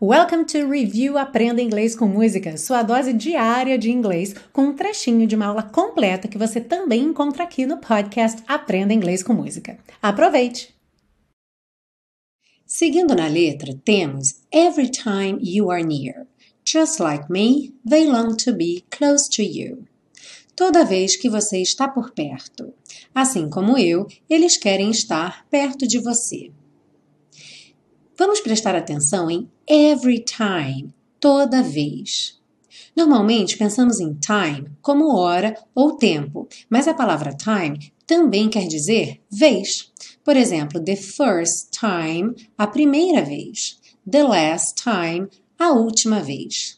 Welcome to Review Aprenda Inglês com Música, sua dose diária de inglês, com um trechinho de uma aula completa que você também encontra aqui no podcast Aprenda Inglês com Música. Aproveite! Seguindo na letra, temos Every time you are near. Just like me, they long to be close to you. Toda vez que você está por perto. Assim como eu, eles querem estar perto de você. Vamos prestar atenção em every time, toda vez. Normalmente pensamos em time como hora ou tempo, mas a palavra time também quer dizer vez. Por exemplo, the first time, a primeira vez. The last time, a última vez.